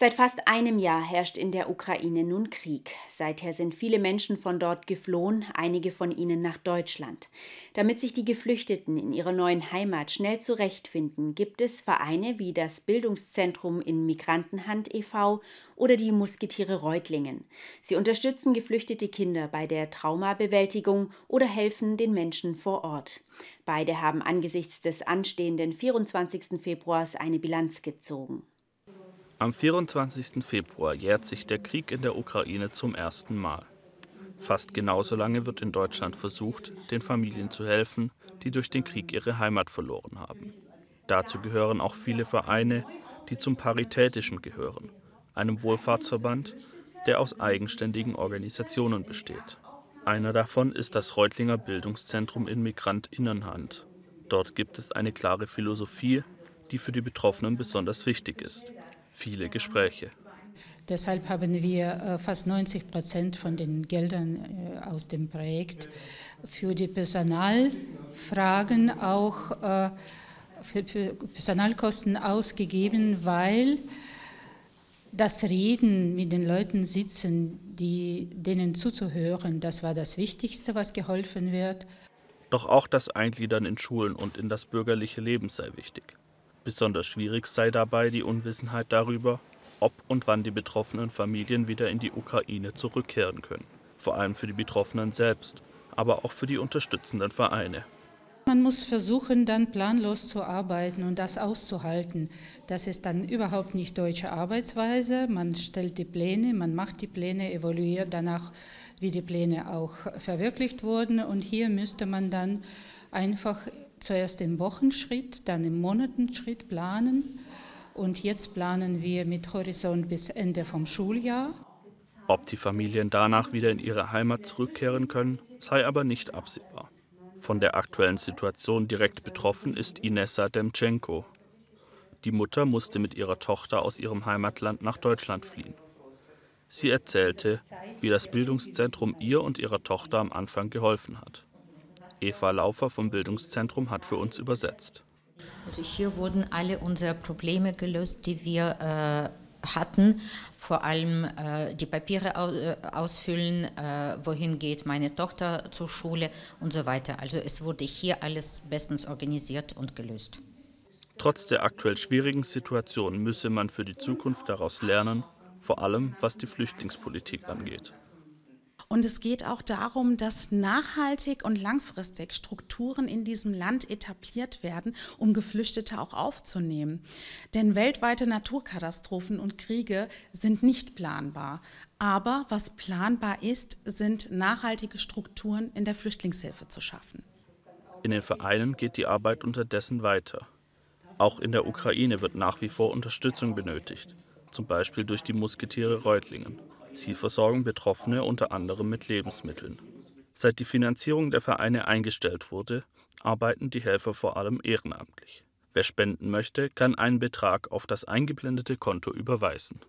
Seit fast einem Jahr herrscht in der Ukraine nun Krieg. Seither sind viele Menschen von dort geflohen, einige von ihnen nach Deutschland. Damit sich die Geflüchteten in ihrer neuen Heimat schnell zurechtfinden, gibt es Vereine wie das Bildungszentrum in Migrantenhand e.V. oder die Musketiere Reutlingen. Sie unterstützen geflüchtete Kinder bei der Traumabewältigung oder helfen den Menschen vor Ort. Beide haben angesichts des anstehenden 24. Februars eine Bilanz gezogen. Am 24. Februar jährt sich der Krieg in der Ukraine zum ersten Mal. Fast genauso lange wird in Deutschland versucht, den Familien zu helfen, die durch den Krieg ihre Heimat verloren haben. Dazu gehören auch viele Vereine, die zum Paritätischen gehören, einem Wohlfahrtsverband, der aus eigenständigen Organisationen besteht. Einer davon ist das Reutlinger Bildungszentrum in Migrantinnenhand. Dort gibt es eine klare Philosophie, die für die Betroffenen besonders wichtig ist viele Gespräche. Deshalb haben wir äh, fast 90 Prozent von den Geldern äh, aus dem Projekt für die Personalfragen auch äh, für, Personalkosten ausgegeben, weil das Reden mit den Leuten sitzen, die, denen zuzuhören, das war das Wichtigste, was geholfen wird. Doch auch das Eingliedern in Schulen und in das bürgerliche Leben sei wichtig. Besonders schwierig sei dabei die Unwissenheit darüber, ob und wann die betroffenen Familien wieder in die Ukraine zurückkehren können. Vor allem für die Betroffenen selbst, aber auch für die unterstützenden Vereine. Man muss versuchen, dann planlos zu arbeiten und das auszuhalten. Das ist dann überhaupt nicht deutsche Arbeitsweise. Man stellt die Pläne, man macht die Pläne, evaluiert danach, wie die Pläne auch verwirklicht wurden. Und hier müsste man dann einfach zuerst im Wochenschritt, dann im Monatenschritt planen. Und jetzt planen wir mit Horizont bis Ende vom Schuljahr. Ob die Familien danach wieder in ihre Heimat zurückkehren können, sei aber nicht absehbar. Von der aktuellen Situation direkt betroffen ist Inessa Demtschenko. Die Mutter musste mit ihrer Tochter aus ihrem Heimatland nach Deutschland fliehen. Sie erzählte, wie das Bildungszentrum ihr und ihrer Tochter am Anfang geholfen hat. Eva Laufer vom Bildungszentrum hat für uns übersetzt. Also hier wurden alle unsere Probleme gelöst, die wir äh, hatten. Vor allem äh, die Papiere äh, ausfüllen, äh, wohin geht meine Tochter zur Schule und so weiter. Also es wurde hier alles bestens organisiert und gelöst. Trotz der aktuell schwierigen Situation müsse man für die Zukunft daraus lernen, vor allem was die Flüchtlingspolitik angeht. Und es geht auch darum, dass nachhaltig und langfristig Strukturen in diesem Land etabliert werden, um Geflüchtete auch aufzunehmen. Denn weltweite Naturkatastrophen und Kriege sind nicht planbar. Aber was planbar ist, sind nachhaltige Strukturen in der Flüchtlingshilfe zu schaffen. In den Vereinen geht die Arbeit unterdessen weiter. Auch in der Ukraine wird nach wie vor Unterstützung benötigt, zum Beispiel durch die Musketiere Reutlingen. Sie versorgen Betroffene unter anderem mit Lebensmitteln. Seit die Finanzierung der Vereine eingestellt wurde, arbeiten die Helfer vor allem ehrenamtlich. Wer spenden möchte, kann einen Betrag auf das eingeblendete Konto überweisen